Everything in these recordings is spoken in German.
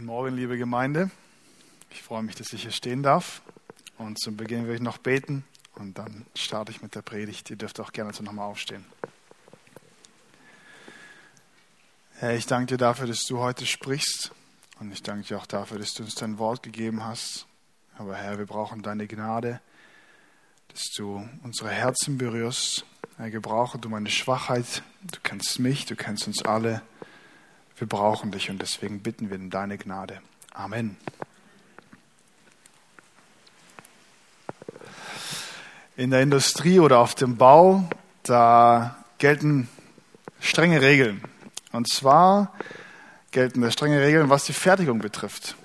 Guten Morgen, liebe Gemeinde. Ich freue mich, dass ich hier stehen darf. Und zum Beginn will ich noch beten und dann starte ich mit der Predigt. Ihr dürft auch gerne so nochmal aufstehen. Herr, ich danke dir dafür, dass du heute sprichst. Und ich danke dir auch dafür, dass du uns dein Wort gegeben hast. Aber Herr, wir brauchen deine Gnade, dass du unsere Herzen berührst. Herr, gebrauche du meine Schwachheit. Du kennst mich, du kennst uns alle. Wir brauchen dich und deswegen bitten wir um deine Gnade. Amen. In der Industrie oder auf dem Bau, da gelten strenge Regeln. Und zwar gelten da strenge Regeln, was die Fertigung betrifft.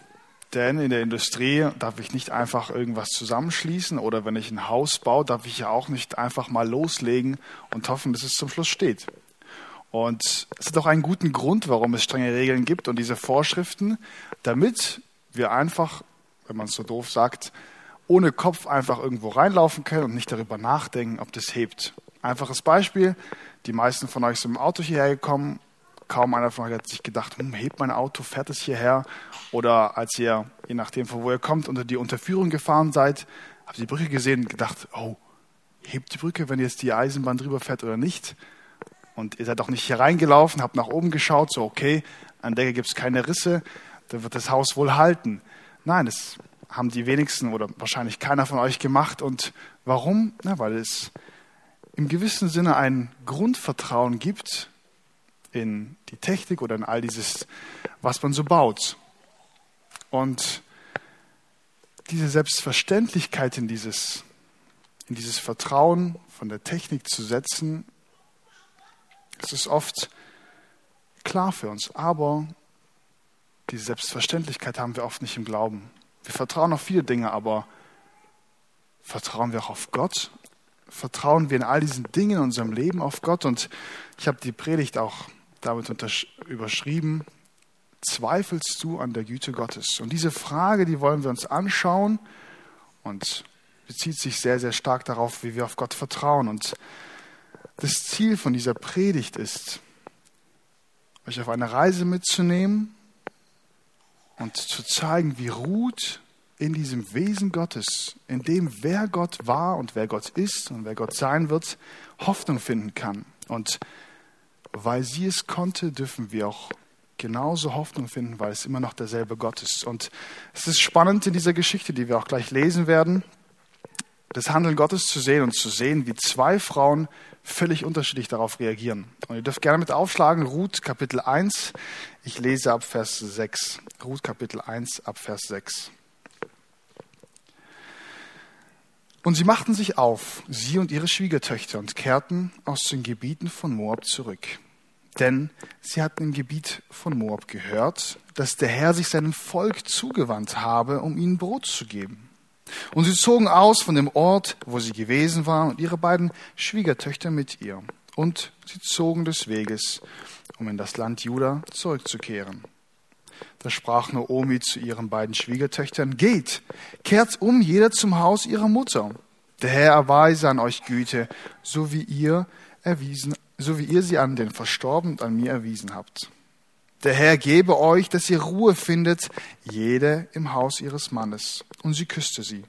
Denn in der Industrie darf ich nicht einfach irgendwas zusammenschließen oder wenn ich ein Haus baue, darf ich ja auch nicht einfach mal loslegen und hoffen, dass es zum Schluss steht. Und es hat auch einen guten Grund, warum es strenge Regeln gibt und diese Vorschriften, damit wir einfach, wenn man es so doof sagt, ohne Kopf einfach irgendwo reinlaufen können und nicht darüber nachdenken, ob das hebt. Einfaches Beispiel, die meisten von euch sind im Auto hierher gekommen, kaum einer von euch hat sich gedacht, hm, hebt mein Auto, fährt es hierher? Oder als ihr, je nachdem von wo ihr kommt, unter die Unterführung gefahren seid, habt ihr die Brücke gesehen und gedacht, oh, hebt die Brücke, wenn jetzt die Eisenbahn drüber fährt oder nicht? Und ihr seid auch nicht hier reingelaufen, habt nach oben geschaut, so okay, an der gibt es keine Risse, dann wird das Haus wohl halten. Nein, das haben die wenigsten oder wahrscheinlich keiner von euch gemacht. Und warum? Na, weil es im gewissen Sinne ein Grundvertrauen gibt in die Technik oder in all dieses, was man so baut. Und diese Selbstverständlichkeit in dieses, in dieses Vertrauen von der Technik zu setzen, es ist oft klar für uns, aber diese Selbstverständlichkeit haben wir oft nicht im Glauben. Wir vertrauen auf viele Dinge, aber vertrauen wir auch auf Gott? Vertrauen wir in all diesen Dingen in unserem Leben auf Gott? Und ich habe die Predigt auch damit überschrieben, zweifelst du an der Güte Gottes? Und diese Frage, die wollen wir uns anschauen und bezieht sich sehr, sehr stark darauf, wie wir auf Gott vertrauen. Und das Ziel von dieser Predigt ist, euch auf eine Reise mitzunehmen und zu zeigen, wie Ruth in diesem Wesen Gottes, in dem wer Gott war und wer Gott ist und wer Gott sein wird, Hoffnung finden kann. Und weil sie es konnte, dürfen wir auch genauso Hoffnung finden, weil es immer noch derselbe Gott ist. Und es ist spannend in dieser Geschichte, die wir auch gleich lesen werden, das Handeln Gottes zu sehen und zu sehen, wie zwei Frauen völlig unterschiedlich darauf reagieren. Und ihr dürft gerne mit aufschlagen, Ruth Kapitel 1. Ich lese ab Vers 6. Ruth Kapitel 1 ab Vers 6. Und sie machten sich auf, sie und ihre Schwiegertöchter, und kehrten aus den Gebieten von Moab zurück. Denn sie hatten im Gebiet von Moab gehört, dass der Herr sich seinem Volk zugewandt habe, um ihnen Brot zu geben. Und sie zogen aus von dem Ort, wo sie gewesen waren, und ihre beiden Schwiegertöchter mit ihr. Und sie zogen des Weges, um in das Land Juda zurückzukehren. Da sprach Naomi zu ihren beiden Schwiegertöchtern, Geht, kehrt um, jeder zum Haus ihrer Mutter. Der Herr erweise an euch Güte, so wie ihr erwiesen, so wie ihr sie an den Verstorbenen und an mir erwiesen habt. Der Herr gebe euch, dass ihr Ruhe findet, jede im Haus ihres Mannes. Und sie küsste sie.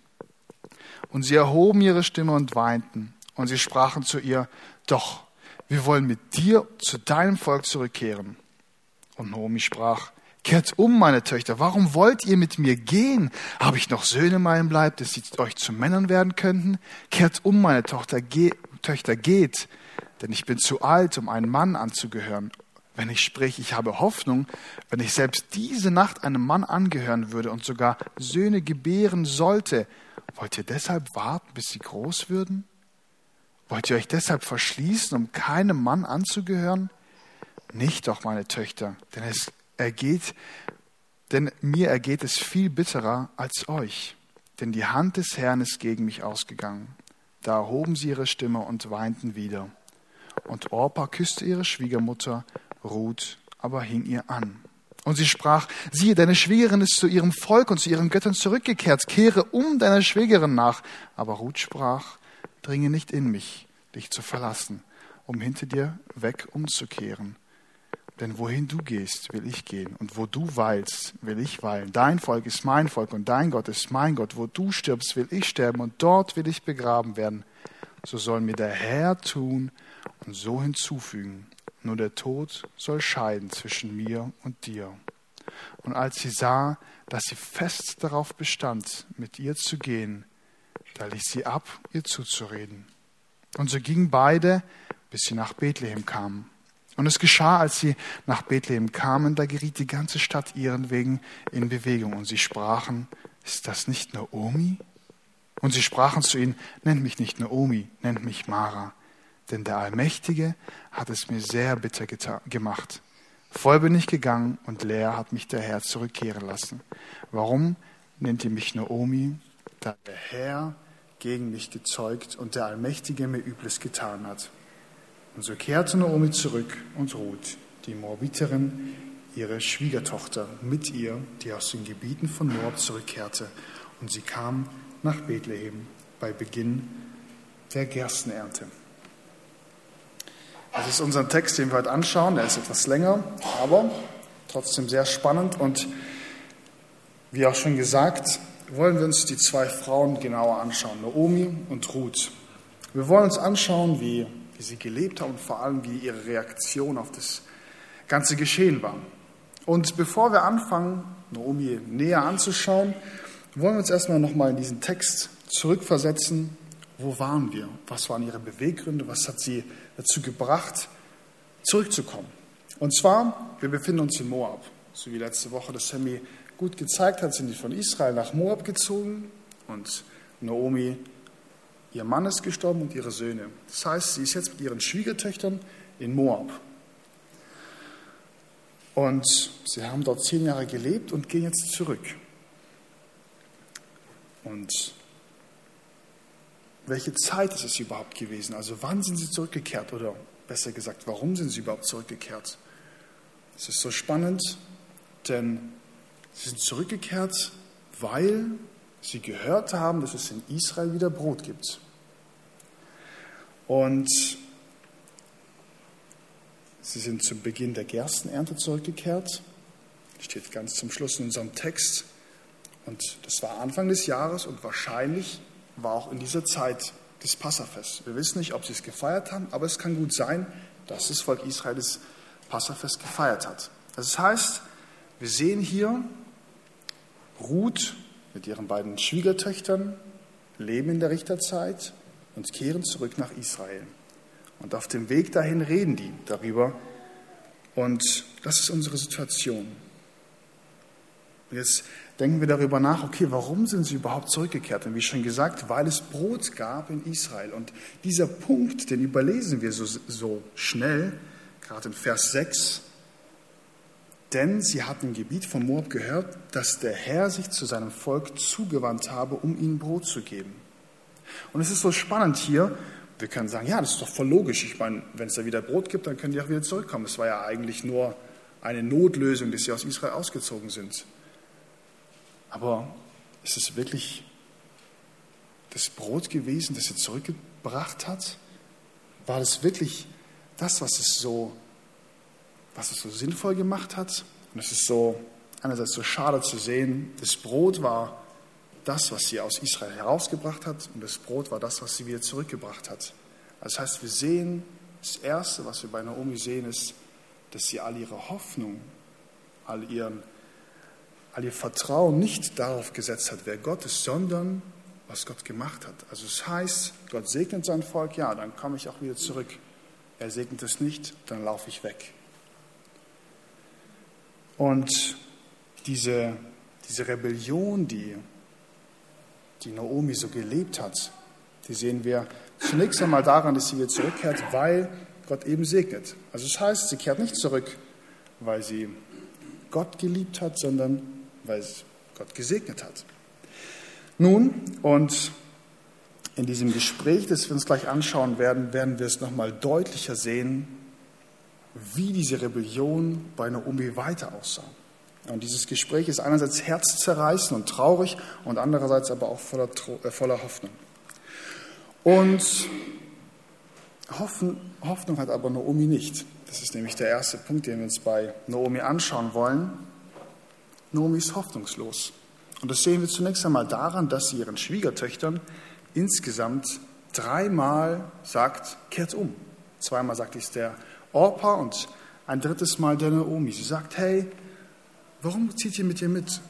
Und sie erhoben ihre Stimme und weinten. Und sie sprachen zu ihr, doch, wir wollen mit dir zu deinem Volk zurückkehren. Und Naomi sprach, Kehrt um, meine Töchter, warum wollt ihr mit mir gehen? Habe ich noch Söhne in meinem Leib, dass sie euch zu Männern werden könnten? Kehrt um, meine Tochter, ge Töchter, geht, denn ich bin zu alt, um einen Mann anzugehören wenn ich spreche, ich habe Hoffnung, wenn ich selbst diese Nacht einem Mann angehören würde und sogar Söhne gebären sollte, wollt ihr deshalb warten, bis sie groß würden? Wollt ihr euch deshalb verschließen, um keinem Mann anzugehören? Nicht doch, meine Töchter, denn es ergeht, denn mir ergeht es viel bitterer als euch, denn die Hand des Herrn ist gegen mich ausgegangen. Da erhoben sie ihre Stimme und weinten wieder. Und Orpa küsste ihre Schwiegermutter Ruth aber hing ihr an. Und sie sprach, siehe, deine Schwägerin ist zu ihrem Volk und zu ihren Göttern zurückgekehrt, kehre um deiner Schwägerin nach. Aber Ruth sprach, dringe nicht in mich, dich zu verlassen, um hinter dir weg umzukehren. Denn wohin du gehst, will ich gehen. Und wo du weilst, will ich weilen. Dein Volk ist mein Volk und dein Gott ist mein Gott. Wo du stirbst, will ich sterben und dort will ich begraben werden. So soll mir der Herr tun und so hinzufügen. Nur der Tod soll scheiden zwischen mir und dir. Und als sie sah, dass sie fest darauf bestand, mit ihr zu gehen, da ließ sie ab, ihr zuzureden. Und so gingen beide, bis sie nach Bethlehem kamen. Und es geschah, als sie nach Bethlehem kamen, da geriet die ganze Stadt ihren Wegen in Bewegung. Und sie sprachen, ist das nicht Naomi? Und sie sprachen zu ihnen, nennt mich nicht Naomi, nennt mich Mara. Denn der Allmächtige hat es mir sehr bitter gemacht. Voll bin ich gegangen und leer hat mich der Herr zurückkehren lassen. Warum nennt ihr mich Naomi? Da der Herr gegen mich gezeugt und der Allmächtige mir Übles getan hat. Und so kehrte Naomi zurück und Ruth, die Moabiterin, ihre Schwiegertochter, mit ihr, die aus den Gebieten von Moab zurückkehrte. Und sie kam nach Bethlehem bei Beginn der Gerstenernte. Das ist unser Text, den wir heute anschauen. Er ist etwas länger, aber trotzdem sehr spannend. Und wie auch schon gesagt, wollen wir uns die zwei Frauen genauer anschauen, Naomi und Ruth. Wir wollen uns anschauen, wie wie sie gelebt haben und vor allem, wie ihre Reaktion auf das ganze Geschehen war. Und bevor wir anfangen, Naomi näher anzuschauen, wollen wir uns erstmal nochmal in diesen Text zurückversetzen. Wo waren wir? Was waren ihre Beweggründe? Was hat sie dazu gebracht, zurückzukommen? Und zwar, wir befinden uns in Moab. So wie letzte Woche das Sammy gut gezeigt hat, sind die von Israel nach Moab gezogen und Naomi Ihr Mann ist gestorben und ihre Söhne. Das heißt, sie ist jetzt mit ihren Schwiegertöchtern in Moab. Und sie haben dort zehn Jahre gelebt und gehen jetzt zurück. Und welche Zeit ist es überhaupt gewesen? Also wann sind sie zurückgekehrt? Oder besser gesagt, warum sind sie überhaupt zurückgekehrt? Es ist so spannend, denn sie sind zurückgekehrt, weil sie gehört haben, dass es in Israel wieder Brot gibt. Und sie sind zum Beginn der Gerstenernte zurückgekehrt. Steht ganz zum Schluss in unserem Text. Und das war Anfang des Jahres und wahrscheinlich war auch in dieser Zeit das Passafest. Wir wissen nicht, ob sie es gefeiert haben, aber es kann gut sein, dass das Volk Israel das Passafest gefeiert hat. Das heißt, wir sehen hier Ruth mit ihren beiden Schwiegertöchtern, leben in der Richterzeit und kehren zurück nach Israel. Und auf dem Weg dahin reden die darüber. Und das ist unsere Situation. Und jetzt denken wir darüber nach, okay, warum sind sie überhaupt zurückgekehrt? Und wie schon gesagt, weil es Brot gab in Israel. Und dieser Punkt, den überlesen wir so, so schnell, gerade in Vers 6, denn sie hatten im Gebiet von Moab gehört, dass der Herr sich zu seinem Volk zugewandt habe, um ihnen Brot zu geben. Und es ist so spannend hier. Wir können sagen, ja, das ist doch voll logisch. Ich meine, wenn es da wieder Brot gibt, dann können die auch wieder zurückkommen. Es war ja eigentlich nur eine Notlösung, dass sie aus Israel ausgezogen sind. Aber ist es wirklich das Brot gewesen, das sie zurückgebracht hat? War das wirklich das, was es so, was es so sinnvoll gemacht hat? Und es ist so einerseits so schade zu sehen, das Brot war das, was sie aus Israel herausgebracht hat, und das Brot war das, was sie wieder zurückgebracht hat. Das heißt, wir sehen, das Erste, was wir bei Naomi sehen, ist, dass sie all ihre Hoffnung, all, ihren, all ihr Vertrauen nicht darauf gesetzt hat, wer Gott ist, sondern was Gott gemacht hat. Also es heißt, Gott segnet sein Volk, ja, dann komme ich auch wieder zurück. Er segnet es nicht, dann laufe ich weg. Und diese, diese Rebellion, die die Naomi so gelebt hat, die sehen wir zunächst einmal daran, dass sie wieder zurückkehrt, weil Gott eben segnet. Also es heißt, sie kehrt nicht zurück, weil sie Gott geliebt hat, sondern weil Gott gesegnet hat. Nun, und in diesem Gespräch, das wir uns gleich anschauen werden, werden wir es nochmal deutlicher sehen, wie diese Rebellion bei Naomi weiter aussah. Und dieses Gespräch ist einerseits herzzerreißend und traurig und andererseits aber auch voller, äh, voller Hoffnung. Und Hoffen, Hoffnung hat aber Naomi nicht. Das ist nämlich der erste Punkt, den wir uns bei Naomi anschauen wollen. Naomi ist hoffnungslos. Und das sehen wir zunächst einmal daran, dass sie ihren Schwiegertöchtern insgesamt dreimal sagt, kehrt um. Zweimal sagt es der Orpa und ein drittes Mal der Naomi. Sie sagt, hey, warum zieht ihr mit ihr mit?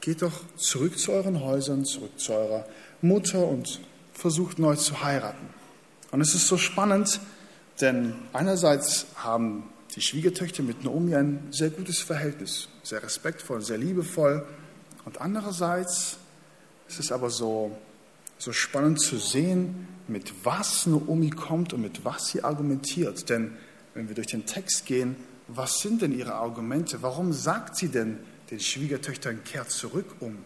Geht doch zurück zu euren Häusern, zurück zu eurer Mutter und versucht neu zu heiraten. Und es ist so spannend, denn einerseits haben die Schwiegertöchter mit Naomi ein sehr gutes Verhältnis, sehr respektvoll, sehr liebevoll. Und andererseits ist es aber so, so spannend zu sehen, mit was Naomi kommt und mit was sie argumentiert. Denn wenn wir durch den Text gehen, was sind denn ihre Argumente? Warum sagt sie denn den Schwiegertöchtern, kehrt zurück um?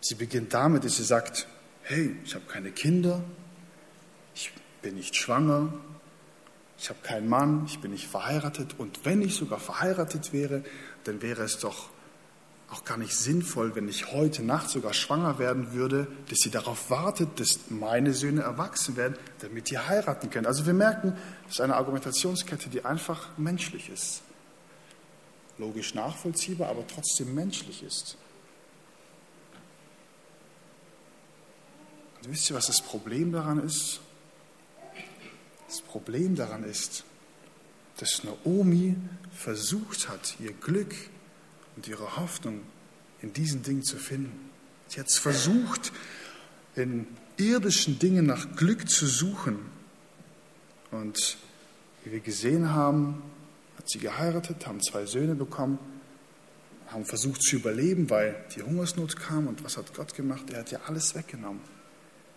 Sie beginnt damit, dass sie sagt, hey, ich habe keine Kinder, ich bin nicht schwanger, ich habe keinen Mann, ich bin nicht verheiratet und wenn ich sogar verheiratet wäre, dann wäre es doch auch gar nicht sinnvoll, wenn ich heute Nacht sogar schwanger werden würde, dass sie darauf wartet, dass meine Söhne erwachsen werden, damit die heiraten können. Also wir merken, das ist eine Argumentationskette, die einfach menschlich ist. Logisch nachvollziehbar, aber trotzdem menschlich ist. Und wisst ihr, was das Problem daran ist? Das Problem daran ist, dass Naomi versucht hat, ihr Glück und ihre Hoffnung in diesen Dingen zu finden. Sie hat es versucht, in irdischen Dingen nach Glück zu suchen. Und wie wir gesehen haben, hat sie geheiratet, haben zwei Söhne bekommen, haben versucht zu überleben, weil die Hungersnot kam. Und was hat Gott gemacht? Er hat ja alles weggenommen.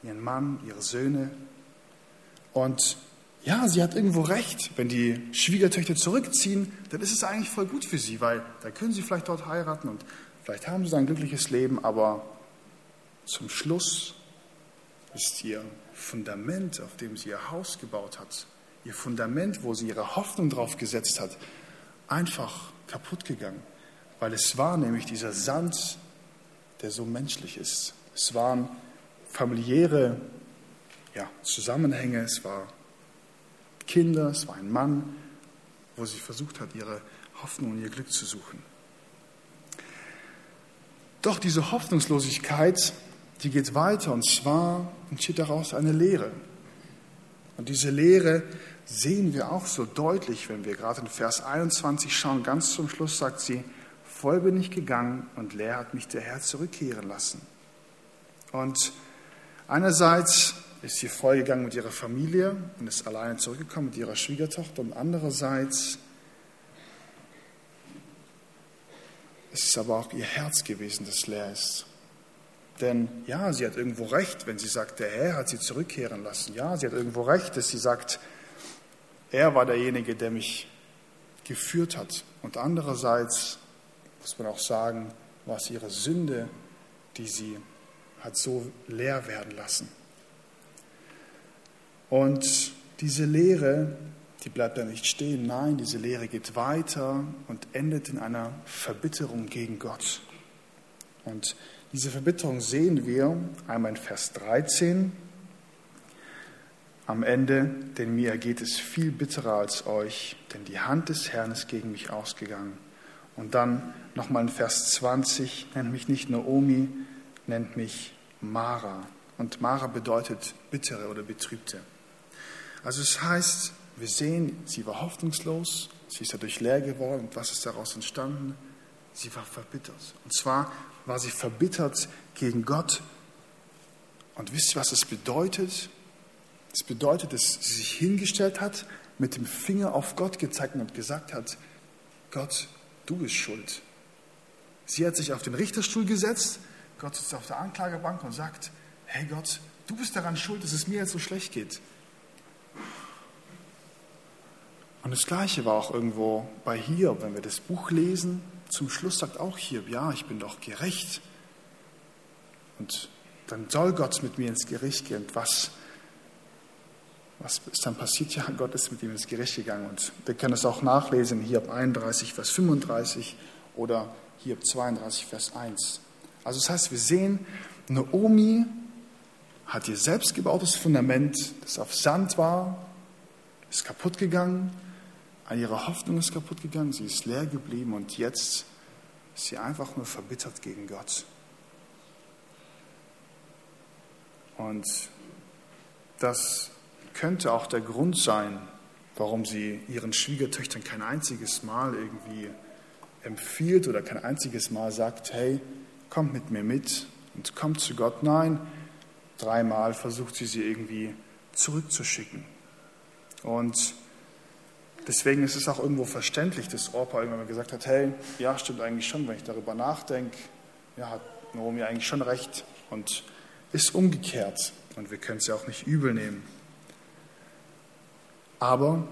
Ihren Mann, ihre Söhne. Und ja, sie hat irgendwo recht. Wenn die Schwiegertöchter zurückziehen, dann ist es eigentlich voll gut für sie, weil dann können sie vielleicht dort heiraten und vielleicht haben sie ein glückliches Leben, aber zum Schluss ist ihr Fundament, auf dem sie ihr Haus gebaut hat, ihr Fundament, wo sie ihre Hoffnung drauf gesetzt hat, einfach kaputt gegangen. Weil es war nämlich dieser Sand, der so menschlich ist. Es waren familiäre ja, Zusammenhänge, es war Kinder, es war ein Mann, wo sie versucht hat, ihre Hoffnung und ihr Glück zu suchen. Doch diese Hoffnungslosigkeit, die geht weiter und zwar entsteht daraus eine Lehre. Und diese Lehre sehen wir auch so deutlich, wenn wir gerade in Vers 21 schauen. Ganz zum Schluss sagt sie, voll bin ich gegangen und leer hat mich der Herr zurückkehren lassen. Und einerseits ist sie vollgegangen mit ihrer Familie und ist alleine zurückgekommen mit ihrer Schwiegertochter. Und andererseits ist es aber auch ihr Herz gewesen, das leer ist. Denn ja, sie hat irgendwo recht, wenn sie sagt, der Herr hat sie zurückkehren lassen. Ja, sie hat irgendwo recht, dass sie sagt, er war derjenige, der mich geführt hat. Und andererseits muss man auch sagen, war es ihre Sünde, die sie hat so leer werden lassen. Und diese Lehre, die bleibt da nicht stehen. Nein, diese Lehre geht weiter und endet in einer Verbitterung gegen Gott. Und diese Verbitterung sehen wir einmal in Vers 13 am Ende, denn mir geht es viel bitterer als euch, denn die Hand des Herrn ist gegen mich ausgegangen. Und dann nochmal in Vers 20, nennt mich nicht Naomi, nennt mich Mara. Und Mara bedeutet bittere oder betrübte. Also es heißt, wir sehen, sie war hoffnungslos, sie ist dadurch leer geworden. Und was ist daraus entstanden? Sie war verbittert. Und zwar war sie verbittert gegen Gott. Und wisst ihr, was das bedeutet? Es bedeutet, dass sie sich hingestellt hat, mit dem Finger auf Gott gezeigt und gesagt hat, Gott, du bist schuld. Sie hat sich auf den Richterstuhl gesetzt, Gott sitzt auf der Anklagebank und sagt, hey Gott, du bist daran schuld, dass es mir jetzt so schlecht geht. Und das Gleiche war auch irgendwo bei Hiob, wenn wir das Buch lesen. Zum Schluss sagt auch Hiob, ja, ich bin doch gerecht. Und dann soll Gott mit mir ins Gericht gehen. Und was, was ist dann passiert? Ja, Gott ist mit ihm ins Gericht gegangen. Und wir können es auch nachlesen, Hiob 31, Vers 35 oder Hiob 32, Vers 1. Also das heißt, wir sehen, Naomi hat ihr selbstgebautes Fundament, das auf Sand war, ist kaputt gegangen, ihre Hoffnung ist kaputt gegangen, sie ist leer geblieben und jetzt ist sie einfach nur verbittert gegen Gott. Und das könnte auch der Grund sein, warum sie ihren Schwiegertöchtern kein einziges Mal irgendwie empfiehlt oder kein einziges Mal sagt, hey, kommt mit mir mit und kommt zu Gott. Nein, dreimal versucht sie sie irgendwie zurückzuschicken. Und deswegen ist es auch irgendwo verständlich, dass Orpa irgendwann gesagt hat, hey, ja, stimmt eigentlich schon, wenn ich darüber nachdenke, ja, hat Naomi eigentlich schon recht und ist umgekehrt. Und wir können es ja auch nicht übel nehmen. Aber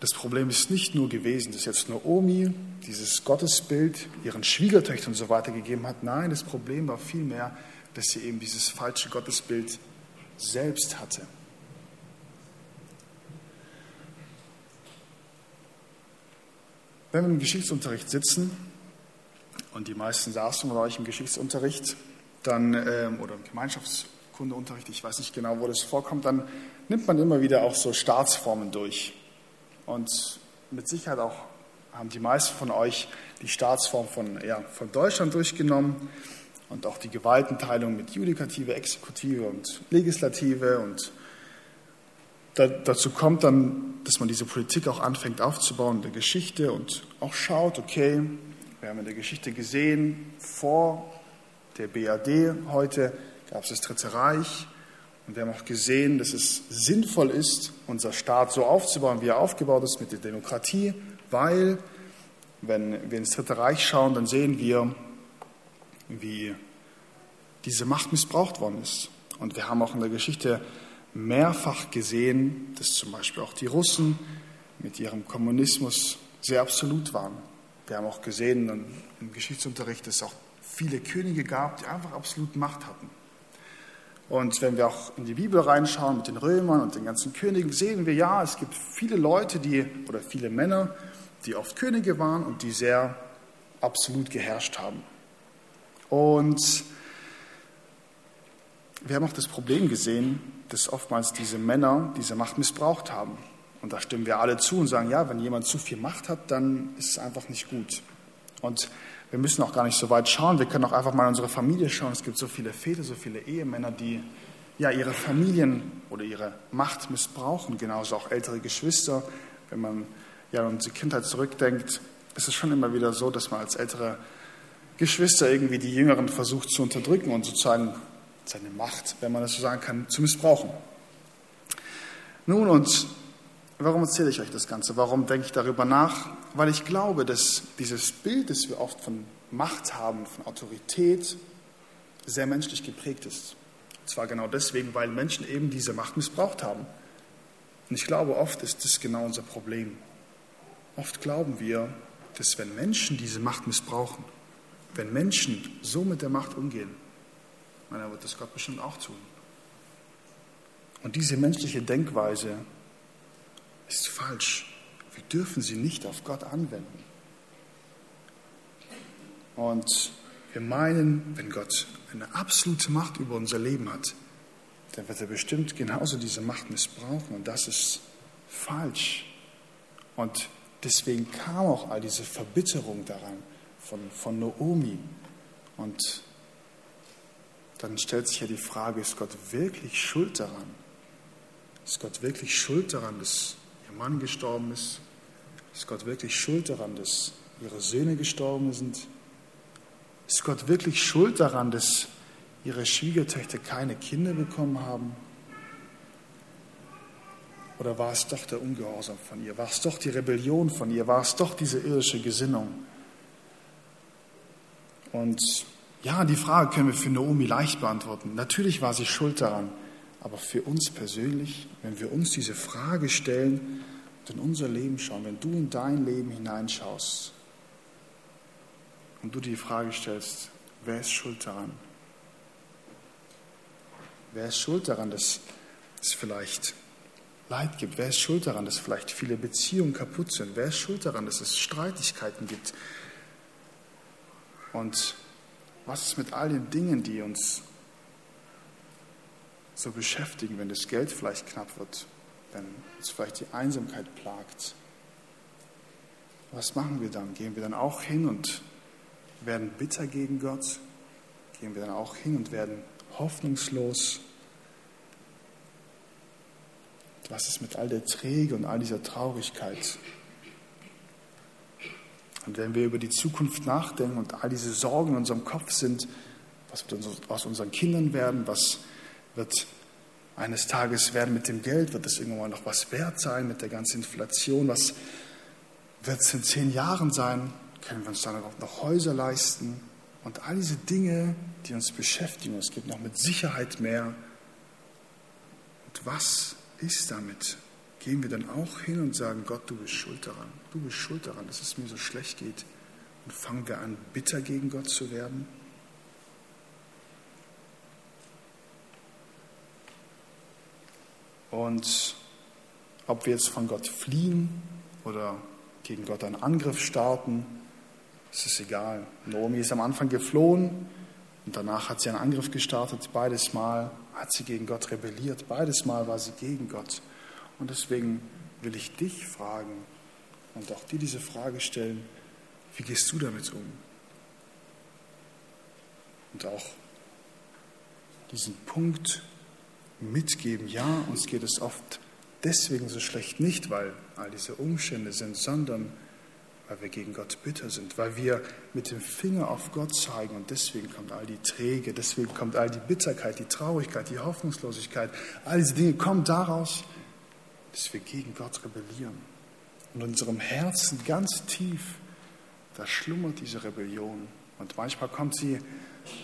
das Problem ist nicht nur gewesen, dass jetzt Naomi dieses Gottesbild ihren Schwiegertöchtern und so weiter gegeben hat. Nein, das Problem war vielmehr, dass sie eben dieses falsche Gottesbild selbst hatte. Wenn wir im Geschichtsunterricht sitzen, und die meisten saßen bei euch im Geschichtsunterricht, dann, ähm, oder im Gemeinschaftskundeunterricht, ich weiß nicht genau, wo das vorkommt, dann nimmt man immer wieder auch so Staatsformen durch. Und mit Sicherheit auch haben die meisten von euch die Staatsform von, ja, von Deutschland durchgenommen und auch die Gewaltenteilung mit Judikative, Exekutive und Legislative. Und da, dazu kommt dann, dass man diese Politik auch anfängt aufzubauen in der Geschichte und auch schaut, okay, wir haben in der Geschichte gesehen, vor der BAD heute gab es das Dritte Reich, und wir haben auch gesehen, dass es sinnvoll ist, unser Staat so aufzubauen, wie er aufgebaut ist mit der Demokratie, weil, wenn wir ins Dritte Reich schauen, dann sehen wir, wie diese Macht missbraucht worden ist. Und wir haben auch in der Geschichte mehrfach gesehen, dass zum Beispiel auch die Russen mit ihrem Kommunismus sehr absolut waren. Wir haben auch gesehen im Geschichtsunterricht, dass es auch viele Könige gab, die einfach absolut Macht hatten. Und wenn wir auch in die Bibel reinschauen mit den Römern und den ganzen Königen, sehen wir ja, es gibt viele Leute, die oder viele Männer, die oft Könige waren und die sehr absolut geherrscht haben. Und wir haben auch das Problem gesehen, dass oftmals diese Männer diese Macht missbraucht haben. Und da stimmen wir alle zu und sagen, ja, wenn jemand zu viel Macht hat, dann ist es einfach nicht gut. Und wir müssen auch gar nicht so weit schauen. Wir können auch einfach mal in unsere Familie schauen. Es gibt so viele Väter, so viele Ehemänner, die ja ihre Familien oder ihre Macht missbrauchen. Genauso auch ältere Geschwister. Wenn man ja an unsere Kindheit zurückdenkt, ist es schon immer wieder so, dass man als ältere Geschwister irgendwie die Jüngeren versucht zu unterdrücken und sozusagen seine Macht, wenn man das so sagen kann, zu missbrauchen. Nun, und Warum erzähle ich euch das Ganze? Warum denke ich darüber nach? Weil ich glaube, dass dieses Bild, das wir oft von Macht haben, von Autorität, sehr menschlich geprägt ist. Und zwar genau deswegen, weil Menschen eben diese Macht missbraucht haben. Und ich glaube, oft ist das genau unser Problem. Oft glauben wir, dass wenn Menschen diese Macht missbrauchen, wenn Menschen so mit der Macht umgehen, dann wird das Gott bestimmt auch tun. Und diese menschliche Denkweise ist falsch. Wir dürfen sie nicht auf Gott anwenden. Und wir meinen, wenn Gott eine absolute Macht über unser Leben hat, dann wird er bestimmt genauso diese Macht missbrauchen. Und das ist falsch. Und deswegen kam auch all diese Verbitterung daran von, von Naomi. Und dann stellt sich ja die Frage, ist Gott wirklich schuld daran? Ist Gott wirklich schuld daran, dass Mann gestorben ist? Ist Gott wirklich schuld daran, dass ihre Söhne gestorben sind? Ist Gott wirklich schuld daran, dass ihre Schwiegertöchter keine Kinder bekommen haben? Oder war es doch der Ungehorsam von ihr? War es doch die Rebellion von ihr? War es doch diese irdische Gesinnung? Und ja, die Frage können wir für Naomi leicht beantworten. Natürlich war sie schuld daran. Aber für uns persönlich, wenn wir uns diese Frage stellen und in unser Leben schauen, wenn du in dein Leben hineinschaust und du die Frage stellst, wer ist schuld daran? Wer ist schuld daran, dass es vielleicht Leid gibt? Wer ist schuld daran, dass vielleicht viele Beziehungen kaputt sind? Wer ist schuld daran, dass es Streitigkeiten gibt? Und was ist mit all den Dingen, die uns so beschäftigen, wenn das Geld vielleicht knapp wird, wenn uns vielleicht die Einsamkeit plagt, was machen wir dann? Gehen wir dann auch hin und werden bitter gegen Gott? Gehen wir dann auch hin und werden hoffnungslos? Was ist mit all der Träge und all dieser Traurigkeit? Und wenn wir über die Zukunft nachdenken und all diese Sorgen in unserem Kopf sind, was wird aus unseren Kindern werden, was wird eines Tages werden mit dem Geld, wird es irgendwann mal noch was wert sein mit der ganzen Inflation, was wird es in zehn Jahren sein, können wir uns dann auch noch Häuser leisten und all diese Dinge, die uns beschäftigen, es gibt noch mit Sicherheit mehr. Und was ist damit? Gehen wir dann auch hin und sagen, Gott, du bist schuld daran, du bist schuld daran, dass es mir so schlecht geht. Und fangen wir an, bitter gegen Gott zu werden? Und ob wir jetzt von Gott fliehen oder gegen Gott einen Angriff starten, es ist egal. Naomi ist am Anfang geflohen und danach hat sie einen Angriff gestartet. Beides Mal hat sie gegen Gott rebelliert. Beides Mal war sie gegen Gott. Und deswegen will ich dich fragen und auch dir diese Frage stellen, wie gehst du damit um? Und auch diesen Punkt mitgeben, ja, uns geht es oft deswegen so schlecht nicht, weil all diese Umstände sind, sondern weil wir gegen Gott bitter sind, weil wir mit dem Finger auf Gott zeigen und deswegen kommt all die Träge, deswegen kommt all die Bitterkeit, die Traurigkeit, die Hoffnungslosigkeit, all diese Dinge kommen daraus, dass wir gegen Gott rebellieren. Und in unserem Herzen ganz tief, da schlummert diese Rebellion. Und manchmal kommt sie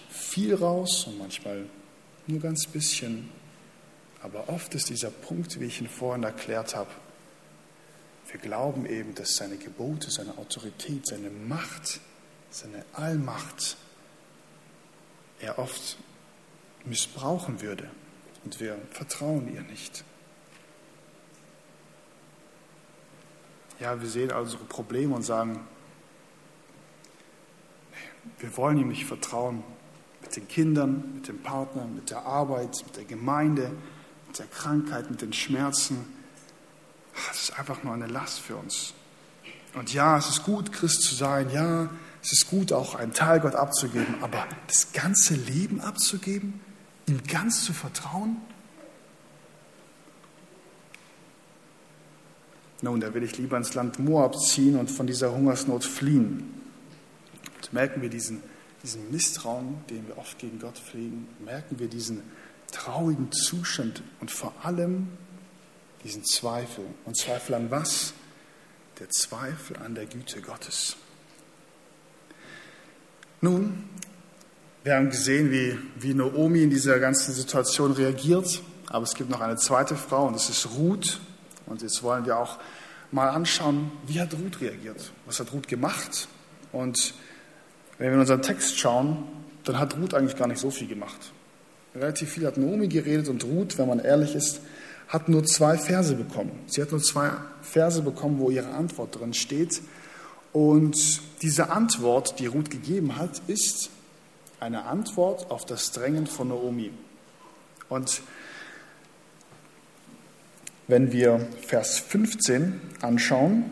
viel raus und manchmal nur ganz bisschen. Aber oft ist dieser Punkt, wie ich ihn vorhin erklärt habe, wir glauben eben, dass seine Gebote, seine Autorität, seine Macht, seine Allmacht er oft missbrauchen würde. Und wir vertrauen ihr nicht. Ja, wir sehen unsere Probleme und sagen, wir wollen ihm nicht vertrauen. Mit den Kindern, mit dem Partner, mit der Arbeit, mit der Gemeinde, mit der Krankheit, mit den Schmerzen. Es ist einfach nur eine Last für uns. Und ja, es ist gut, Christ zu sein. Ja, es ist gut, auch einen Teil Gott abzugeben. Aber das ganze Leben abzugeben, ihm ganz zu vertrauen? Nun, da will ich lieber ins Land Moab ziehen und von dieser Hungersnot fliehen. Und merken wir diesen, diesen Misstrauen, den wir oft gegen Gott pflegen, merken wir diesen traurigen Zustand und vor allem diesen Zweifel. Und Zweifel an was? Der Zweifel an der Güte Gottes. Nun, wir haben gesehen, wie, wie Naomi in dieser ganzen Situation reagiert. Aber es gibt noch eine zweite Frau und das ist Ruth. Und jetzt wollen wir auch mal anschauen, wie hat Ruth reagiert? Was hat Ruth gemacht? Und wenn wir in unseren Text schauen, dann hat Ruth eigentlich gar nicht so viel gemacht. Relativ viel hat Naomi geredet und Ruth, wenn man ehrlich ist, hat nur zwei Verse bekommen. Sie hat nur zwei Verse bekommen, wo ihre Antwort drin steht. Und diese Antwort, die Ruth gegeben hat, ist eine Antwort auf das Drängen von Naomi. Und wenn wir Vers 15 anschauen,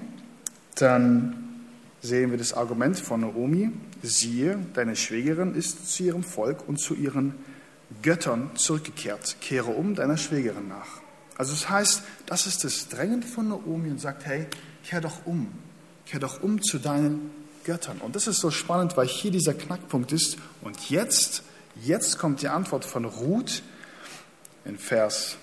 dann sehen wir das Argument von Naomi. Siehe, deine Schwägerin ist zu ihrem Volk und zu ihren Göttern zurückgekehrt. Kehre um deiner Schwägerin nach. Also das heißt, das ist das Drängen von Naomi und sagt, hey, kehr doch um. Kehr doch um zu deinen Göttern. Und das ist so spannend, weil hier dieser Knackpunkt ist. Und jetzt, jetzt kommt die Antwort von Ruth in Vers,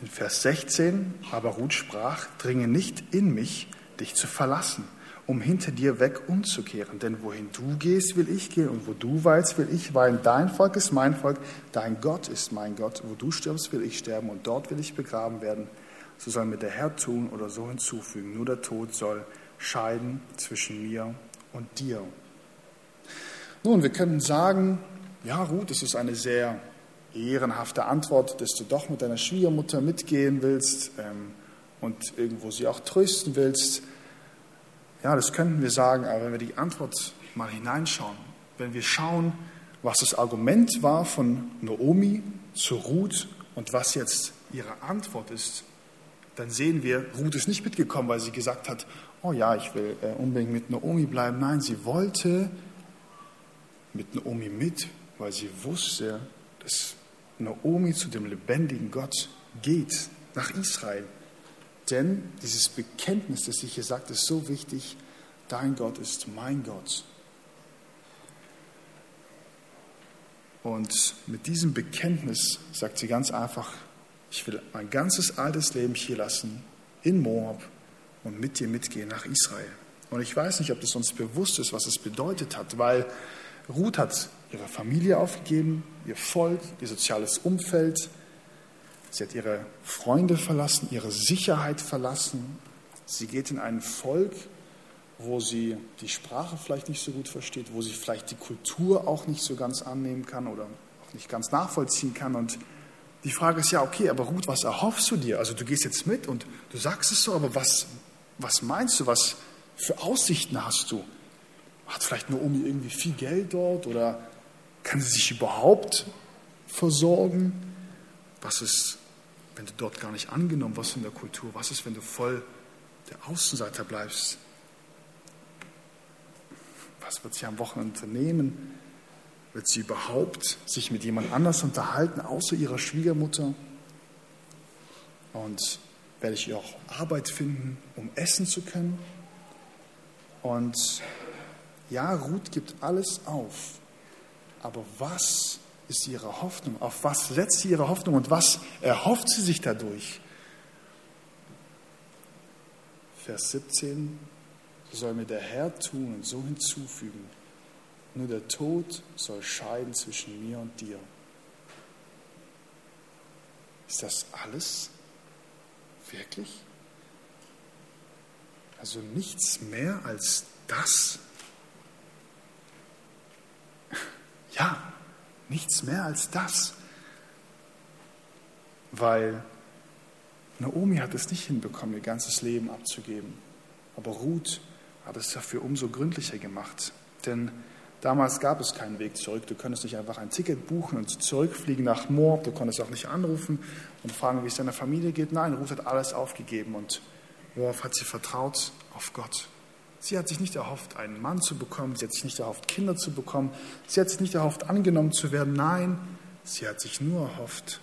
in Vers 16. Aber Ruth sprach, dringe nicht in mich, dich zu verlassen um hinter dir weg umzukehren. Denn wohin du gehst, will ich gehen und wo du weilst, will ich weilen. Dein Volk ist mein Volk, dein Gott ist mein Gott. Wo du stirbst, will ich sterben und dort will ich begraben werden. So soll mir der Herr tun oder so hinzufügen. Nur der Tod soll scheiden zwischen mir und dir. Nun, wir könnten sagen, ja Ruth, das ist eine sehr ehrenhafte Antwort, dass du doch mit deiner Schwiegermutter mitgehen willst ähm, und irgendwo sie auch trösten willst. Ja, das könnten wir sagen, aber wenn wir die Antwort mal hineinschauen, wenn wir schauen, was das Argument war von Naomi zu Ruth und was jetzt ihre Antwort ist, dann sehen wir, Ruth ist nicht mitgekommen, weil sie gesagt hat, oh ja, ich will äh, unbedingt mit Naomi bleiben. Nein, sie wollte mit Naomi mit, weil sie wusste, dass Naomi zu dem lebendigen Gott geht, nach Israel. Denn dieses Bekenntnis, das ich hier sagte, ist so wichtig. Dein Gott ist mein Gott. Und mit diesem Bekenntnis sagt sie ganz einfach, ich will mein ganzes altes Leben hier lassen, in Moab und mit dir mitgehen nach Israel. Und ich weiß nicht, ob das uns bewusst ist, was es bedeutet hat, weil Ruth hat ihre Familie aufgegeben, ihr Volk, ihr soziales Umfeld. Sie hat ihre Freunde verlassen, ihre Sicherheit verlassen. Sie geht in ein Volk, wo sie die Sprache vielleicht nicht so gut versteht, wo sie vielleicht die Kultur auch nicht so ganz annehmen kann oder auch nicht ganz nachvollziehen kann. Und die Frage ist ja, okay, aber Ruth, was erhoffst du dir? Also du gehst jetzt mit und du sagst es so, aber was, was meinst du, was für Aussichten hast du? Hat vielleicht Naomi irgendwie viel Geld dort oder kann sie sich überhaupt versorgen? Was ist, wenn du dort gar nicht angenommen wirst in der Kultur? Was ist, wenn du voll der Außenseiter bleibst? Was wird sie am Wochenende unternehmen? Wird sie überhaupt sich mit jemand anders unterhalten, außer ihrer Schwiegermutter? Und werde ich auch Arbeit finden, um essen zu können? Und ja, Ruth gibt alles auf. Aber was ist ihre Hoffnung? Auf was setzt sie ihre Hoffnung und was erhofft sie sich dadurch? Vers 17, so soll mir der Herr tun und so hinzufügen. Nur der Tod soll scheiden zwischen mir und dir. Ist das alles? Wirklich? Also nichts mehr als das? Ja, nichts mehr als das. Weil Naomi hat es nicht hinbekommen, ihr ganzes Leben abzugeben. Aber Ruth hat es dafür umso gründlicher gemacht. Denn damals gab es keinen Weg zurück. Du konntest nicht einfach ein Ticket buchen und zurückfliegen nach Moab. Du konntest auch nicht anrufen und fragen, wie es deiner Familie geht. Nein, Ruth hat alles aufgegeben und worauf hat sie vertraut? Auf Gott. Sie hat sich nicht erhofft, einen Mann zu bekommen, sie hat sich nicht erhofft, Kinder zu bekommen, sie hat sich nicht erhofft, angenommen zu werden. Nein, sie hat sich nur erhofft,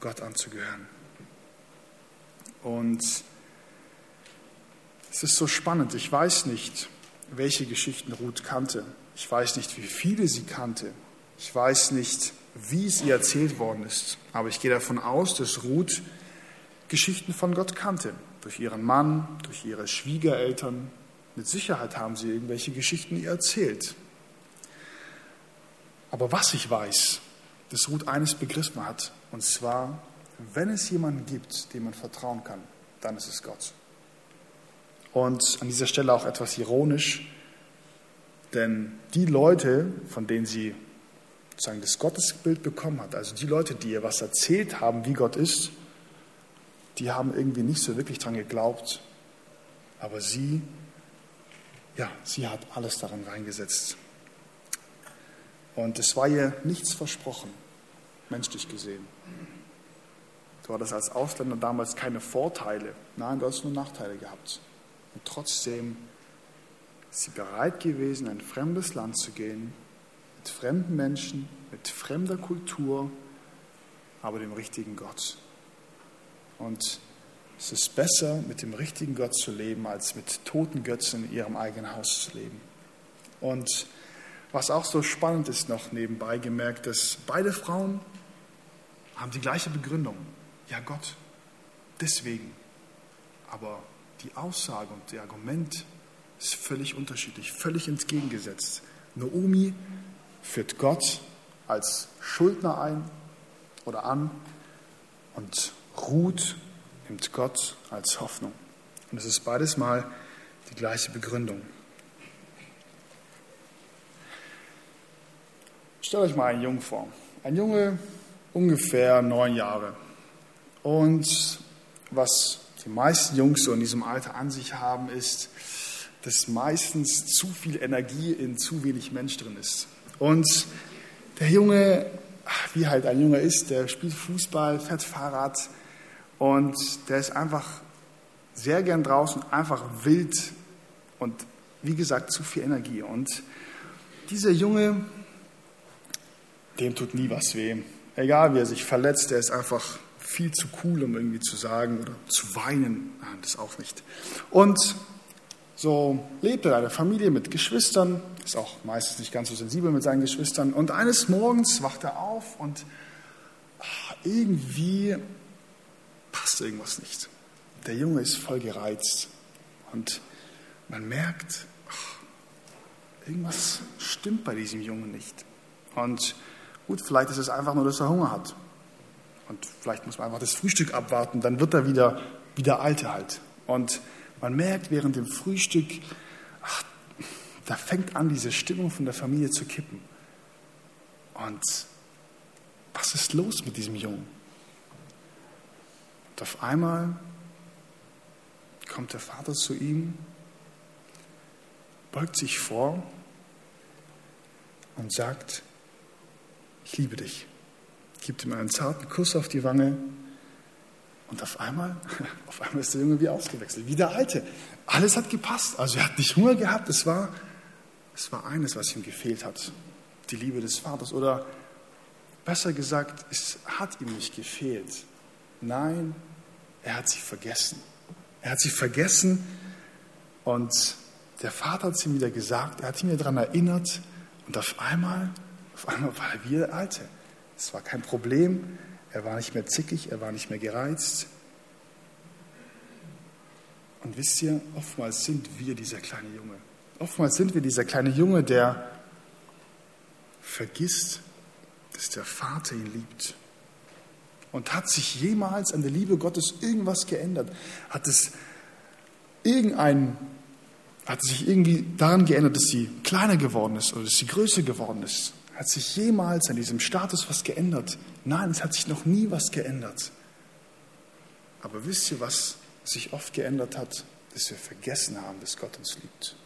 Gott anzugehören. Und es ist so spannend. Ich weiß nicht, welche Geschichten Ruth kannte. Ich weiß nicht, wie viele sie kannte. Ich weiß nicht, wie es ihr erzählt worden ist. Aber ich gehe davon aus, dass Ruth Geschichten von Gott kannte. Durch ihren Mann, durch ihre Schwiegereltern, mit Sicherheit haben sie irgendwelche Geschichten ihr erzählt. Aber was ich weiß, dass Ruth eines begriffen hat, und zwar, wenn es jemanden gibt, dem man vertrauen kann, dann ist es Gott. Und an dieser Stelle auch etwas ironisch, denn die Leute, von denen sie sozusagen das Gottesbild bekommen hat, also die Leute, die ihr was erzählt haben, wie Gott ist, die haben irgendwie nicht so wirklich dran geglaubt, aber sie ja, sie hat alles daran reingesetzt. Und es war ihr nichts versprochen, menschlich gesehen. Du hattest als Ausländer damals keine Vorteile. Nein, du hast nur Nachteile gehabt. Und trotzdem ist sie bereit gewesen, in ein fremdes Land zu gehen, mit fremden Menschen, mit fremder Kultur, aber dem richtigen Gott. Und es ist besser, mit dem richtigen Gott zu leben, als mit toten Götzen in ihrem eigenen Haus zu leben. Und was auch so spannend ist, noch nebenbei gemerkt, dass beide Frauen haben die gleiche Begründung. Ja, Gott, deswegen. Aber die Aussage und der Argument ist völlig unterschiedlich, völlig entgegengesetzt. Naomi führt Gott als Schuldner ein oder an und Ruth nimmt Gott als Hoffnung. Und es ist beides mal die gleiche Begründung. Stellt euch mal einen Jungen vor. Ein Junge, ungefähr neun Jahre. Und was die meisten Jungs so in diesem Alter an sich haben, ist, dass meistens zu viel Energie in zu wenig Mensch drin ist. Und der Junge, wie halt ein Junge ist, der spielt Fußball, fährt Fahrrad, Und der ist einfach sehr gern draußen, einfach wild und wie gesagt zu viel Energie. Und dieser Junge, dem tut nie was weh. Egal wie er sich verletzt, der ist einfach viel zu cool, um irgendwie zu sagen oder zu weinen. Nein, das auch nicht. Und so lebt er in einer Familie mit Geschwistern, ist auch meistens nicht ganz so sensibel mit seinen Geschwistern. Und eines Morgens wacht er auf und ach, irgendwie passt irgendwas nicht. Der Junge ist voll gereizt und man merkt, ach, irgendwas stimmt bei diesem Jungen nicht. Und gut, vielleicht ist es einfach nur, dass er Hunger hat. Und vielleicht muss man einfach das Frühstück abwarten, dann wird er wieder, wieder alte halt. Und man merkt während dem Frühstück, ach, da fängt an, diese Stimmung von der Familie zu kippen. Und was ist los mit diesem Jungen? Und auf einmal kommt der Vater zu ihm, beugt sich vor und sagt, ich liebe dich. Gibt ihm einen zarten Kuss auf die Wange und auf einmal, auf einmal ist der Junge wie ausgewechselt, wie der Alte. Alles hat gepasst. Also er hat nicht Hunger gehabt, es war, es war eines, was ihm gefehlt hat. Die Liebe des Vaters. Oder besser gesagt, es hat ihm nicht gefehlt. Nein, er hat sich vergessen. Er hat sich vergessen und der Vater hat es ihm wieder gesagt, er hat ihn daran erinnert und auf einmal, auf einmal war er wie der Alte. Es war kein Problem, er war nicht mehr zickig, er war nicht mehr gereizt. Und wisst ihr, oftmals sind wir dieser kleine Junge. Oftmals sind wir dieser kleine Junge, der vergisst, dass der Vater ihn liebt. Und hat sich jemals an der Liebe Gottes irgendwas geändert? Hat es irgendein, hat sich irgendwie daran geändert, dass sie kleiner geworden ist oder dass sie größer geworden ist? Hat sich jemals an diesem Status was geändert? Nein, es hat sich noch nie was geändert. Aber wisst ihr, was sich oft geändert hat? Dass wir vergessen haben, dass Gott uns liebt.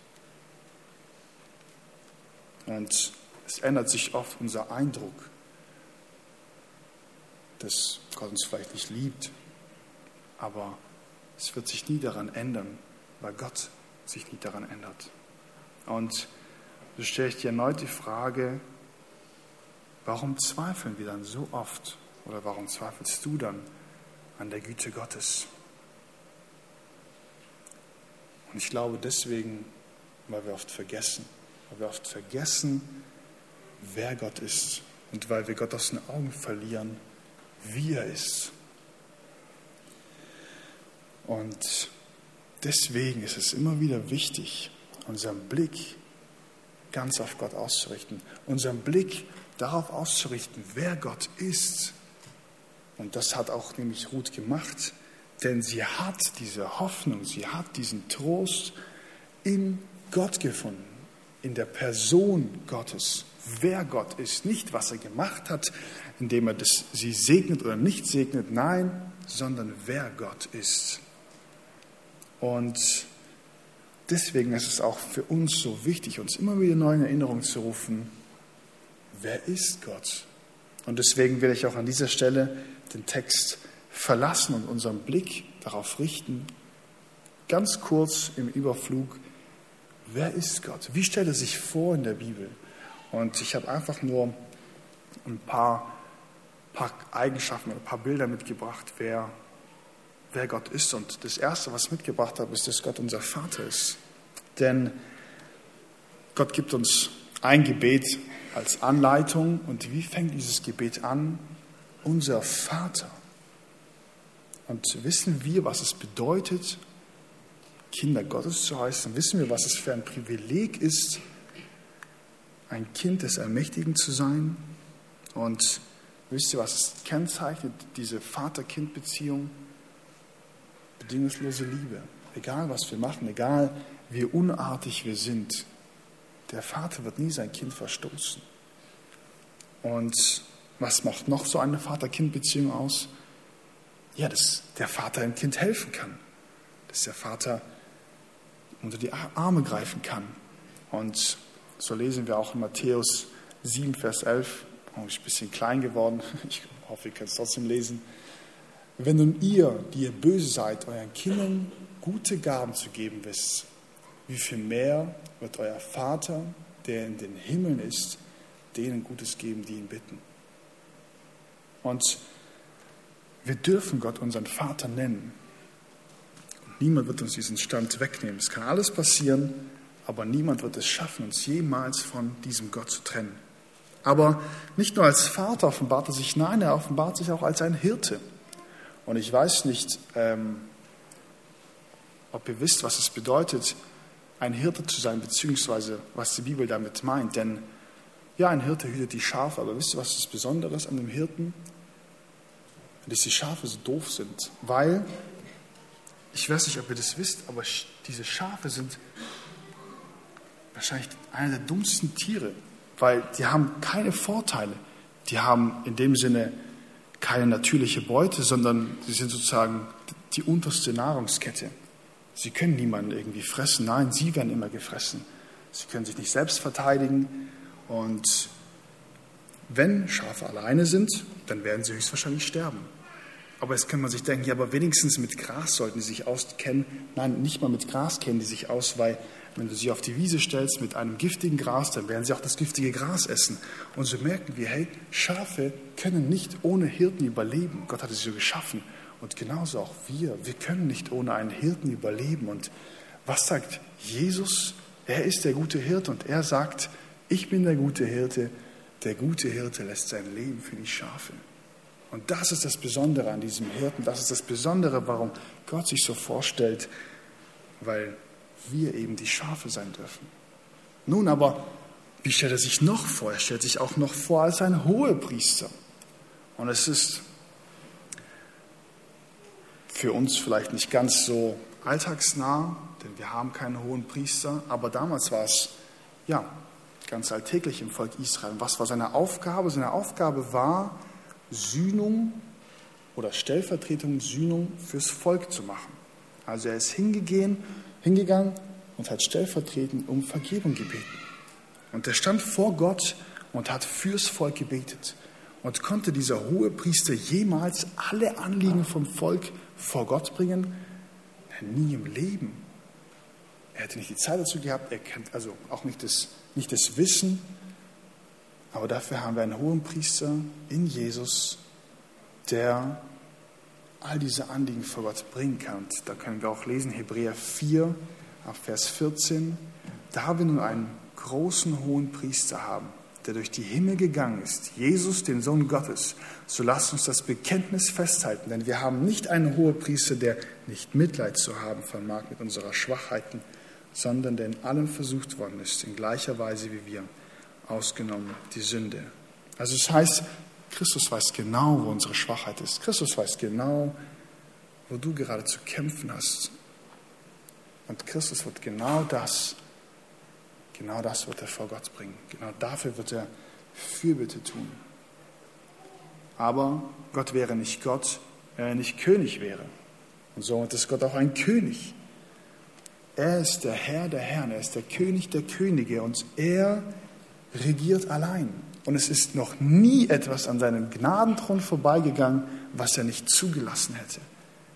Und es ändert sich oft unser Eindruck, dass Gott uns vielleicht nicht liebt, aber es wird sich nie daran ändern, weil Gott sich nie daran ändert. Und so stelle ich dir erneut die Frage, Warum zweifeln wir dann so oft oder warum zweifelst du dann an der Güte Gottes? Und ich glaube deswegen, weil wir oft vergessen, weil wir oft vergessen, wer Gott ist und weil wir Gott aus den Augen verlieren, wie er ist. Und deswegen ist es immer wieder wichtig, unseren Blick ganz auf Gott auszurichten, unseren Blick darauf auszurichten, wer Gott ist. Und das hat auch nämlich Ruth gemacht, denn sie hat diese Hoffnung, sie hat diesen Trost in Gott gefunden, in der Person Gottes, wer Gott ist, nicht was er gemacht hat, indem er das, sie segnet oder nicht segnet, nein, sondern wer Gott ist. Und deswegen ist es auch für uns so wichtig, uns immer wieder neu in Erinnerung zu rufen, wer ist Gott? Und deswegen will ich auch an dieser Stelle den Text verlassen und unseren Blick darauf richten, ganz kurz im Überflug, wer ist Gott? Wie stellt er sich vor in der Bibel? Und ich habe einfach nur ein paar, paar Eigenschaften, ein paar Bilder mitgebracht, wer, wer Gott ist. Und das Erste, was ich mitgebracht habe, ist, dass Gott unser Vater ist. Denn Gott gibt uns ein Gebet als Anleitung. Und wie fängt dieses Gebet an? Unser Vater. Und wissen wir, was es bedeutet, Kinder Gottes zu heißen? Wissen wir, was es für ein Privileg ist, ein Kind des Allmächtigen zu sein? Und wisst ihr, was es kennzeichnet, diese Vater-Kind-Beziehung? Bedingungslose Liebe. Egal, was wir machen, egal, wie unartig wir sind, der Vater wird nie sein Kind verstoßen. Und was macht noch so eine Vater-Kind-Beziehung aus? Ja, dass der Vater dem Kind helfen kann. Dass der Vater unter die Arme greifen kann. Und so lesen wir auch in Matthäus 7, Vers 11. Oh, ist ein bisschen klein geworden. Ich hoffe, ihr könnt es trotzdem lesen. Wenn nun ihr, die ihr böse seid, euren Kindern gute Gaben zu geben wisst, wie viel mehr wird euer Vater, der in den Himmeln ist, denen Gutes geben, die ihn bitten. Und wir dürfen Gott unseren Vater nennen. Niemand wird uns diesen Stand wegnehmen. Es kann alles passieren, aber niemand wird es schaffen, uns jemals von diesem Gott zu trennen. Aber nicht nur als Vater offenbart er sich, nein, er offenbart sich auch als ein Hirte. Und ich weiß nicht, ähm, ob ihr wisst, was es bedeutet, ein Hirte zu sein, beziehungsweise was die Bibel damit meint. Denn ja, ein Hirte hütet die Schafe, aber wisst ihr, was das Besondere ist an dem Hirten? Dass die Schafe so doof sind, weil, ich weiß nicht, ob ihr das wisst, aber diese Schafe sind wahrscheinlich einer der dummsten Tiere, weil die haben keine Vorteile. Die haben in dem Sinne keine natürliche Beute, sondern sie sind sozusagen die unterste Nahrungskette. Sie können niemanden irgendwie fressen. Nein, sie werden immer gefressen. Sie können sich nicht selbst verteidigen. Und wenn Schafe alleine sind, dann werden sie höchstwahrscheinlich sterben. Aber jetzt kann man sich denken, ja, aber wenigstens mit Gras sollten die sich auskennen. Nein, nicht mal mit Gras kennen die sich aus, weil wenn du sie auf die Wiese stellst mit einem giftigen Gras, dann werden sie auch das giftige Gras essen. Und so merken wir, hey, Schafe können nicht ohne Hirten überleben. Gott hat sie so geschaffen. Und genauso auch wir. Wir können nicht ohne einen Hirten überleben. Und was sagt Jesus? Er ist der gute Hirte und er sagt, ich bin der gute Hirte. Der gute Hirte lässt sein Leben für die Schafe. Und das ist das Besondere an diesem Hirten. Das ist das Besondere, warum Gott sich so vorstellt, weil wir eben die Schafe sein dürfen. Nun aber, wie stellt er sich noch vor? Er stellt sich auch noch vor als ein Hohepriester. Und es ist für uns vielleicht nicht ganz so alltagsnah, denn wir haben keinen hohen Priester, aber damals war es ja ganz alltäglich im Volk Israel. Was war seine Aufgabe? Seine Aufgabe war, Sühnung oder Stellvertretung Sühnung fürs Volk zu machen. Also er ist hingegangen hingegangen und hat stellvertretend um Vergebung gebeten. Und er stand vor Gott und hat fürs Volk gebetet. Und konnte dieser hohe Priester jemals alle Anliegen vom Volk vor Gott bringen? Nie im Leben. Er hätte nicht die Zeit dazu gehabt, er kennt also auch nicht das, nicht das Wissen. Aber dafür haben wir einen hohen Priester in Jesus, der all diese Anliegen vor Gott bringen kann. Und da können wir auch lesen, Hebräer 4, Vers 14. Da wir nun einen großen hohen Priester haben, der durch die Himmel gegangen ist, Jesus, den Sohn Gottes, so lasst uns das Bekenntnis festhalten, denn wir haben nicht einen hohen Priester, der nicht Mitleid zu haben vermag mit unserer Schwachheiten, sondern der in allem versucht worden ist, in gleicher Weise wie wir, ausgenommen die Sünde. Also es heißt, Christus weiß genau, wo unsere Schwachheit ist. Christus weiß genau, wo du gerade zu kämpfen hast. Und Christus wird genau das, genau das wird er vor Gott bringen. Genau dafür wird er Fürbitte tun. Aber Gott wäre nicht Gott, wenn er nicht König wäre. Und somit ist Gott auch ein König. Er ist der Herr der Herren, er ist der König der Könige und er regiert allein. Und es ist noch nie etwas an seinem Gnadenthron vorbeigegangen, was er nicht zugelassen hätte.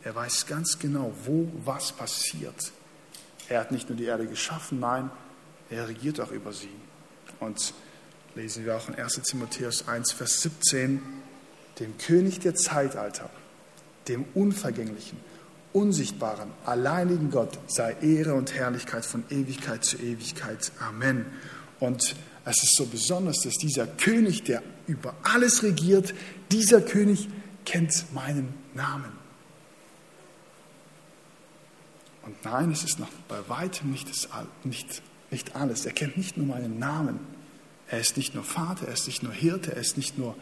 Er weiß ganz genau, wo was passiert. Er hat nicht nur die Erde geschaffen, nein, er regiert auch über sie. Und lesen wir auch in 1 Timotheus 1, Vers 17, dem König der Zeitalter, dem Unvergänglichen, Unsichtbaren, alleinigen Gott sei Ehre und Herrlichkeit von Ewigkeit zu Ewigkeit. Amen. Und es ist so besonders, dass dieser König, der über alles regiert, dieser König kennt meinen Namen. Und nein, es ist noch bei weitem nicht, das, nicht, nicht alles. Er kennt nicht nur meinen Namen. Er ist nicht nur Vater, er ist nicht nur Hirte, er ist nicht nur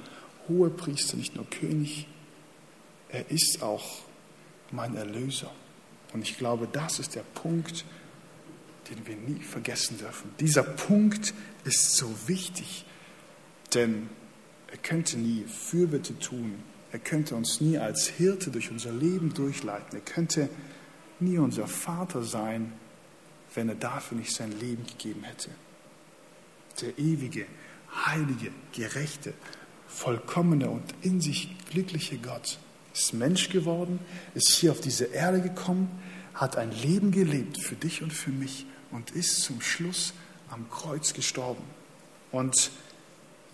Hohepriester, nicht nur König. Er ist auch mein Erlöser. Und ich glaube, das ist der Punkt, den wir nie vergessen dürfen. Dieser Punkt ist so wichtig, denn er könnte nie Fürbitte tun. Er könnte uns nie als Hirte durch unser Leben durchleiten. Er könnte nie unser Vater sein, wenn er dafür nicht sein Leben gegeben hätte. Der ewige, heilige, gerechte, vollkommene und in sich glückliche Gott, ist Mensch geworden, ist hier auf diese Erde gekommen, hat ein Leben gelebt für dich und für mich und ist zum Schluss am Kreuz gestorben. Und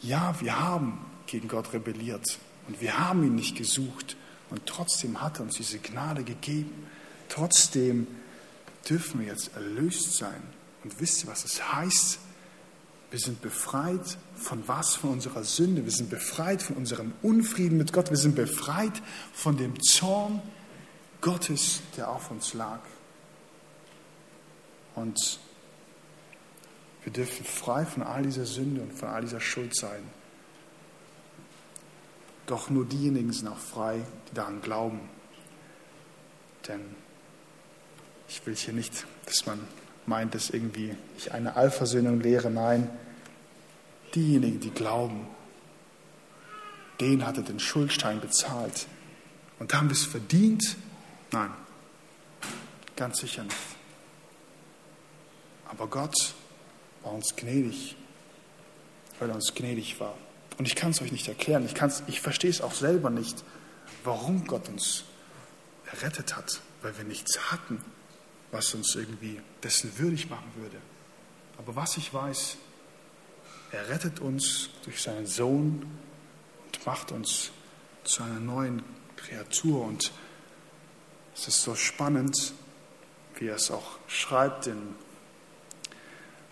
ja, wir haben gegen Gott rebelliert und wir haben ihn nicht gesucht und trotzdem hat er uns diese Gnade gegeben. Trotzdem dürfen wir jetzt erlöst sein. Und wisst ihr, was es heißt? Wir sind befreit von was? Von unserer Sünde. Wir sind befreit von unserem Unfrieden mit Gott. Wir sind befreit von dem Zorn Gottes, der auf uns lag. Und wir dürfen frei von all dieser Sünde und von all dieser Schuld sein. Doch nur diejenigen sind auch frei, die daran glauben. Denn ich will hier nicht, dass man meint, dass irgendwie ich eine Allversöhnung lehre. Nein, diejenigen, die glauben, den hat er den Schuldstein bezahlt. Und haben wir es verdient? Nein, ganz sicher nicht. Aber Gott war uns gnädig, weil er uns gnädig war. Und ich kann es euch nicht erklären. Ich, ich verstehe es auch selber nicht, warum Gott uns errettet hat, weil wir nichts hatten, was uns irgendwie dessen würdig machen würde. Aber was ich weiß, er rettet uns durch seinen Sohn und macht uns zu einer neuen Kreatur. Und es ist so spannend, wie er es auch schreibt in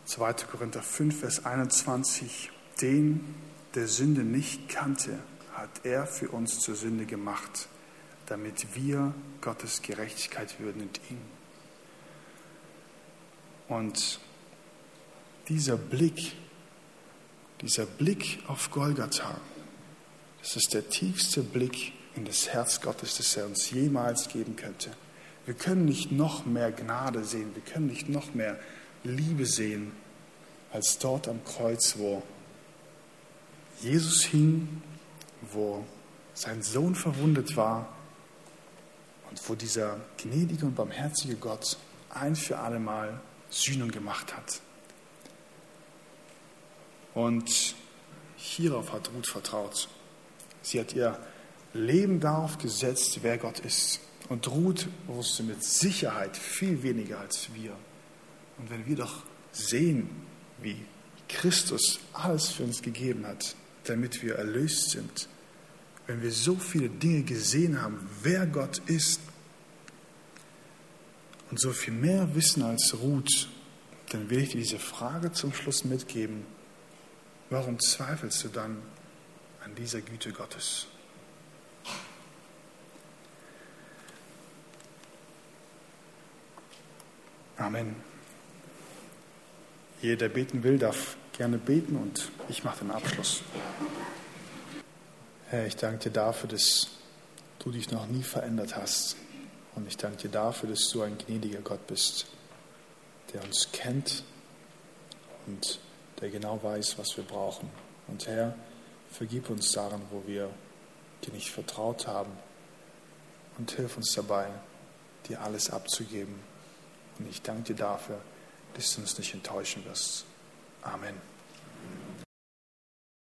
2. Korinther 5, Vers 21. Den, der Sünde nicht kannte, hat er für uns zur Sünde gemacht, damit wir Gottes Gerechtigkeit würden in ihm. Und dieser Blick, dieser Blick auf Golgatha, das ist der tiefste Blick in das Herz Gottes, das er uns jemals geben könnte. Wir können nicht noch mehr Gnade sehen, wir können nicht noch mehr Liebe sehen, als dort am Kreuz, wo Jesus hing, wo sein Sohn verwundet war und wo dieser gnädige und barmherzige Gott ein für alle Mal Sühnung gemacht hat. Und hierauf hat Ruth vertraut. Sie hat ihr Leben darauf gesetzt, wer Gott ist. Und Ruth wusste mit Sicherheit viel weniger als wir. Und wenn wir doch sehen, wie Christus alles für uns gegeben hat, damit wir erlöst sind, wenn wir so viele Dinge gesehen haben, wer Gott ist, und so viel mehr wissen als Ruth, dann will ich dir diese Frage zum Schluss mitgeben. Warum zweifelst du dann an dieser Güte Gottes? Amen. Jeder, der beten will, darf gerne beten und ich mache den Abschluss. Herr, ich danke dir dafür, dass du dich noch nie verändert hast. Und ich danke dir dafür, dass du ein gnädiger Gott bist, der uns kennt und der genau weiß, was wir brauchen. Und Herr, vergib uns daran, wo wir dir nicht vertraut haben und hilf uns dabei, dir alles abzugeben. Und ich danke dir dafür, dass du uns nicht enttäuschen wirst. Amen.